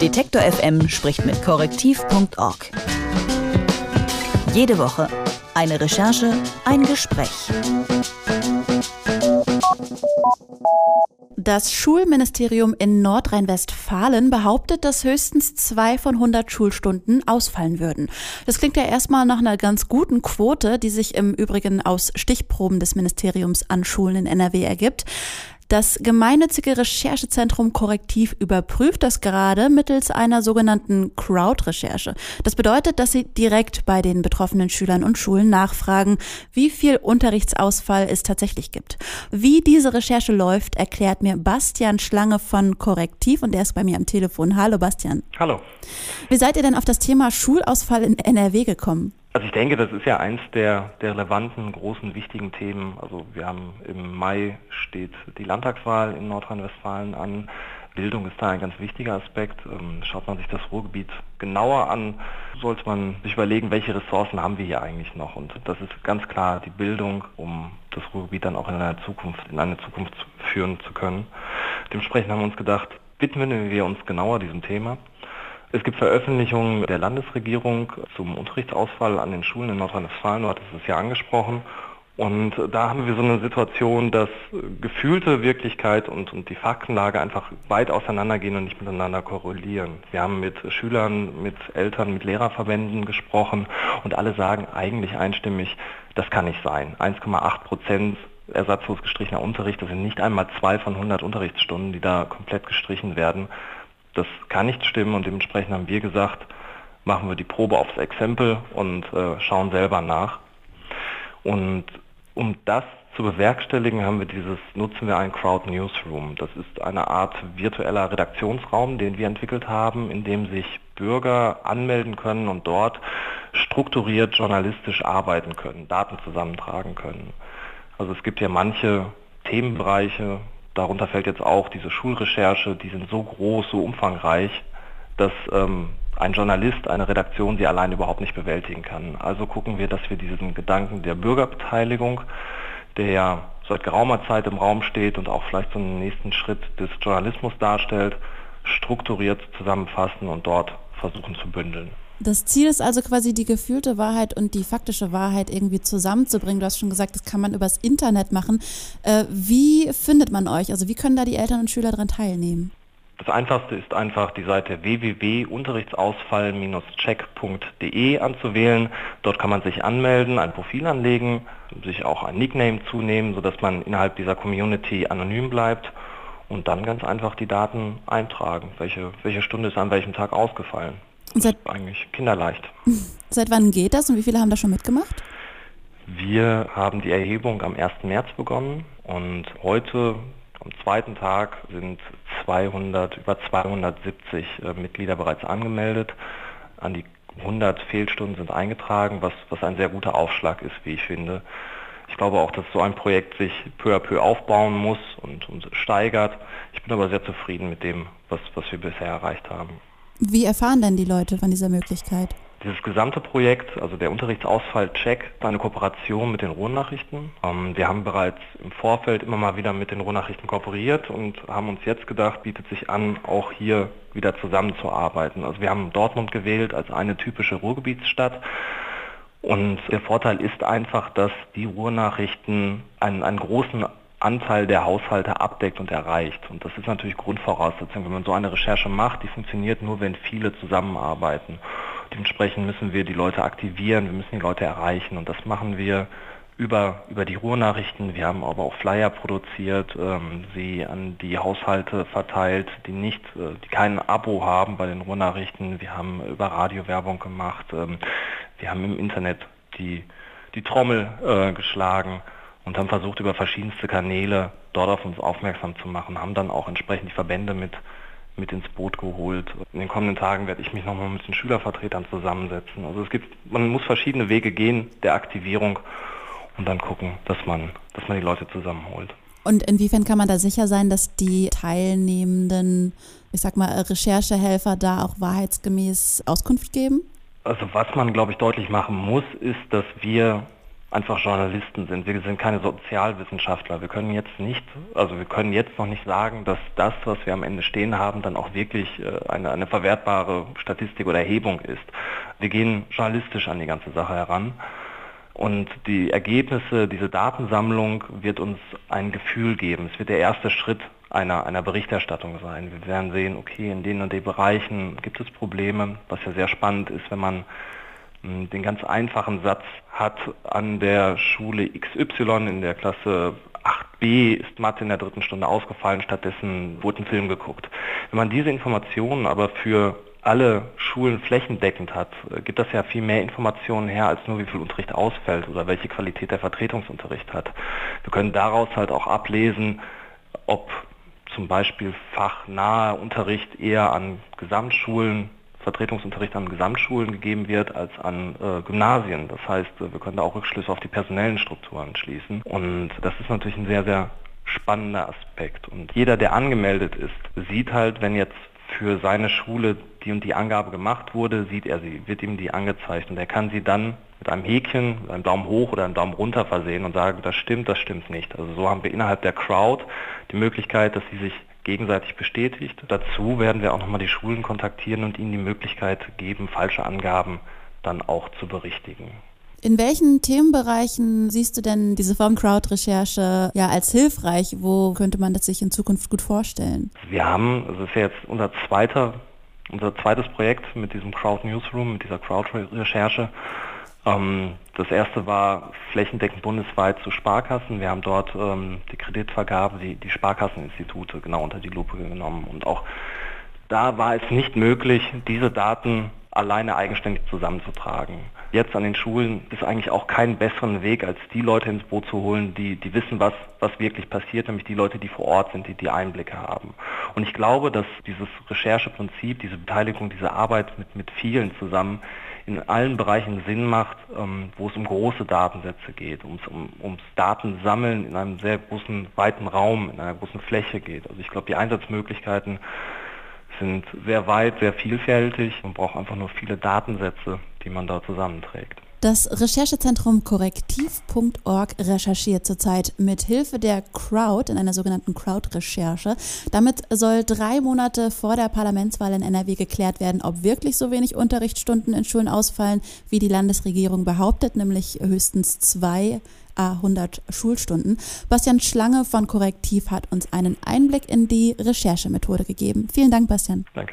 Detektor FM spricht mit korrektiv.org. Jede Woche eine Recherche, ein Gespräch. Das Schulministerium in Nordrhein-Westfalen behauptet, dass höchstens zwei von 100 Schulstunden ausfallen würden. Das klingt ja erstmal nach einer ganz guten Quote, die sich im Übrigen aus Stichproben des Ministeriums an Schulen in NRW ergibt. Das gemeinnützige Recherchezentrum Korrektiv überprüft das gerade mittels einer sogenannten Crowd-Recherche. Das bedeutet, dass sie direkt bei den betroffenen Schülern und Schulen nachfragen, wie viel Unterrichtsausfall es tatsächlich gibt. Wie diese Recherche läuft, erklärt mir Bastian Schlange von Korrektiv und der ist bei mir am Telefon. Hallo Bastian. Hallo. Wie seid ihr denn auf das Thema Schulausfall in NRW gekommen? Also ich denke, das ist ja eins der, der relevanten, großen, wichtigen Themen. Also wir haben im Mai steht die Landtagswahl in Nordrhein-Westfalen an. Bildung ist da ein ganz wichtiger Aspekt. Ähm, schaut man sich das Ruhrgebiet genauer an, sollte man sich überlegen, welche Ressourcen haben wir hier eigentlich noch. Und das ist ganz klar die Bildung, um das Ruhrgebiet dann auch in einer Zukunft, in eine Zukunft führen zu können. Dementsprechend haben wir uns gedacht, widmen wir uns genauer diesem Thema. Es gibt Veröffentlichungen der Landesregierung zum Unterrichtsausfall an den Schulen in Nordrhein-Westfalen, du hattest es ja angesprochen. Und da haben wir so eine Situation, dass gefühlte Wirklichkeit und, und die Faktenlage einfach weit auseinandergehen und nicht miteinander korrelieren. Wir haben mit Schülern, mit Eltern, mit Lehrerverbänden gesprochen und alle sagen eigentlich einstimmig, das kann nicht sein. 1,8 Prozent ersatzlos gestrichener Unterricht, das sind nicht einmal zwei von 100 Unterrichtsstunden, die da komplett gestrichen werden. Das kann nicht stimmen und dementsprechend haben wir gesagt, machen wir die Probe aufs Exempel und äh, schauen selber nach. Und um das zu bewerkstelligen, haben wir dieses, nutzen wir einen Crowd Newsroom. Das ist eine Art virtueller Redaktionsraum, den wir entwickelt haben, in dem sich Bürger anmelden können und dort strukturiert journalistisch arbeiten können, Daten zusammentragen können. Also es gibt ja manche Themenbereiche, darunter fällt jetzt auch diese Schulrecherche, die sind so groß, so umfangreich, dass ähm, ein Journalist, eine Redaktion sie allein überhaupt nicht bewältigen kann. Also gucken wir, dass wir diesen Gedanken der Bürgerbeteiligung, der ja seit geraumer Zeit im Raum steht und auch vielleicht so einen nächsten Schritt des Journalismus darstellt, strukturiert zusammenfassen und dort versuchen zu bündeln. Das Ziel ist also quasi die gefühlte Wahrheit und die faktische Wahrheit irgendwie zusammenzubringen. Du hast schon gesagt, das kann man übers Internet machen. Äh, wie findet man euch? Also wie können da die Eltern und Schüler daran teilnehmen? Das einfachste ist einfach die Seite www.unterrichtsausfall-check.de anzuwählen. Dort kann man sich anmelden, ein Profil anlegen, sich auch ein Nickname zunehmen, sodass man innerhalb dieser Community anonym bleibt und dann ganz einfach die Daten eintragen. Welche, welche Stunde ist an welchem Tag ausgefallen? Seit, eigentlich kinderleicht. Seit wann geht das und wie viele haben da schon mitgemacht? Wir haben die Erhebung am 1. März begonnen und heute am zweiten Tag sind 200, über 270 äh, Mitglieder bereits angemeldet. An die 100 Fehlstunden sind eingetragen, was, was ein sehr guter Aufschlag ist, wie ich finde. Ich glaube auch, dass so ein Projekt sich peu à peu aufbauen muss und, und steigert. Ich bin aber sehr zufrieden mit dem, was, was wir bisher erreicht haben. Wie erfahren denn die Leute von dieser Möglichkeit? Dieses gesamte Projekt, also der Unterrichtsausfall-Check, ist eine Kooperation mit den Ruhrnachrichten. Ähm, wir haben bereits im Vorfeld immer mal wieder mit den Ruhrnachrichten kooperiert und haben uns jetzt gedacht, bietet sich an, auch hier wieder zusammenzuarbeiten. Also wir haben Dortmund gewählt als eine typische Ruhrgebietsstadt. Und der Vorteil ist einfach, dass die Ruhrnachrichten einen, einen großen Anteil der Haushalte abdeckt und erreicht. Und das ist natürlich Grundvoraussetzung. Wenn man so eine Recherche macht, die funktioniert nur, wenn viele zusammenarbeiten. Dementsprechend müssen wir die Leute aktivieren, wir müssen die Leute erreichen und das machen wir über, über die Ruhrnachrichten. Wir haben aber auch Flyer produziert, ähm, sie an die Haushalte verteilt, die nicht, äh, die kein Abo haben bei den Ruhrnachrichten. Wir haben über Radiowerbung gemacht. Ähm, wir haben im Internet die, die Trommel äh, geschlagen und haben versucht, über verschiedenste Kanäle dort auf uns aufmerksam zu machen, haben dann auch entsprechend die Verbände mit, mit ins Boot geholt. In den kommenden Tagen werde ich mich nochmal mit den Schülervertretern zusammensetzen. Also es gibt, man muss verschiedene Wege gehen der Aktivierung und dann gucken, dass man, dass man die Leute zusammenholt. Und inwiefern kann man da sicher sein, dass die teilnehmenden, ich sag mal, Recherchehelfer da auch wahrheitsgemäß Auskunft geben? Also was man, glaube ich, deutlich machen muss, ist, dass wir einfach Journalisten sind. Wir sind keine Sozialwissenschaftler. Wir können jetzt nicht, also wir können jetzt noch nicht sagen, dass das, was wir am Ende stehen haben, dann auch wirklich äh, eine, eine verwertbare Statistik oder Erhebung ist. Wir gehen journalistisch an die ganze Sache heran. Und die Ergebnisse, diese Datensammlung wird uns ein Gefühl geben. Es wird der erste Schritt einer, einer Berichterstattung sein. Wir werden sehen, okay, in den und den Bereichen gibt es Probleme, was ja sehr spannend ist, wenn man den ganz einfachen Satz hat, an der Schule XY in der Klasse 8b ist Mathe in der dritten Stunde ausgefallen, stattdessen wurde ein Film geguckt. Wenn man diese Informationen aber für alle Schulen flächendeckend hat, äh, gibt das ja viel mehr Informationen her, als nur wie viel Unterricht ausfällt oder welche Qualität der Vertretungsunterricht hat. Wir können daraus halt auch ablesen, ob zum Beispiel fachnahe Unterricht eher an Gesamtschulen Vertretungsunterricht an Gesamtschulen gegeben wird als an äh, Gymnasien. Das heißt, äh, wir können da auch Rückschlüsse auf die personellen Strukturen schließen. Und das ist natürlich ein sehr, sehr spannender Aspekt. Und jeder, der angemeldet ist, sieht halt, wenn jetzt für seine Schule die und die Angabe gemacht wurde, sieht er sie, wird ihm die angezeigt und er kann sie dann mit einem Häkchen, mit einem Daumen hoch oder einem Daumen runter versehen und sagen, das stimmt, das stimmt nicht. Also so haben wir innerhalb der Crowd die Möglichkeit, dass sie sich gegenseitig bestätigt. Dazu werden wir auch nochmal die Schulen kontaktieren und ihnen die Möglichkeit geben, falsche Angaben dann auch zu berichtigen. In welchen Themenbereichen siehst du denn diese Form Crowd-Recherche ja als hilfreich? Wo könnte man das sich in Zukunft gut vorstellen? Wir haben, das ist ja jetzt unser zweiter, unser zweites Projekt mit diesem Crowd Newsroom, mit dieser Crowd-Recherche. Ähm, das erste war flächendeckend bundesweit zu Sparkassen. Wir haben dort ähm, die Kreditvergabe, die, die Sparkasseninstitute genau unter die Lupe genommen. Und auch da war es nicht möglich, diese Daten alleine eigenständig zusammenzutragen. Jetzt an den Schulen ist eigentlich auch kein besseren Weg, als die Leute ins Boot zu holen, die, die wissen, was, was wirklich passiert, nämlich die Leute, die vor Ort sind, die die Einblicke haben. Und ich glaube, dass dieses Rechercheprinzip, diese Beteiligung, diese Arbeit mit, mit vielen zusammen in allen Bereichen Sinn macht, ähm, wo es um große Datensätze geht, ums, um, ums Datensammeln in einem sehr großen, weiten Raum, in einer großen Fläche geht. Also ich glaube, die Einsatzmöglichkeiten sind sehr weit, sehr vielfältig und braucht einfach nur viele Datensätze, die man da zusammenträgt. Das Recherchezentrum korrektiv.org recherchiert zurzeit mit Hilfe der Crowd in einer sogenannten Crowd-Recherche. Damit soll drei Monate vor der Parlamentswahl in NRW geklärt werden, ob wirklich so wenig Unterrichtsstunden in Schulen ausfallen, wie die Landesregierung behauptet, nämlich höchstens zwei A100 Schulstunden. Bastian Schlange von Korrektiv hat uns einen Einblick in die Recherchemethode gegeben. Vielen Dank, Bastian. Danke.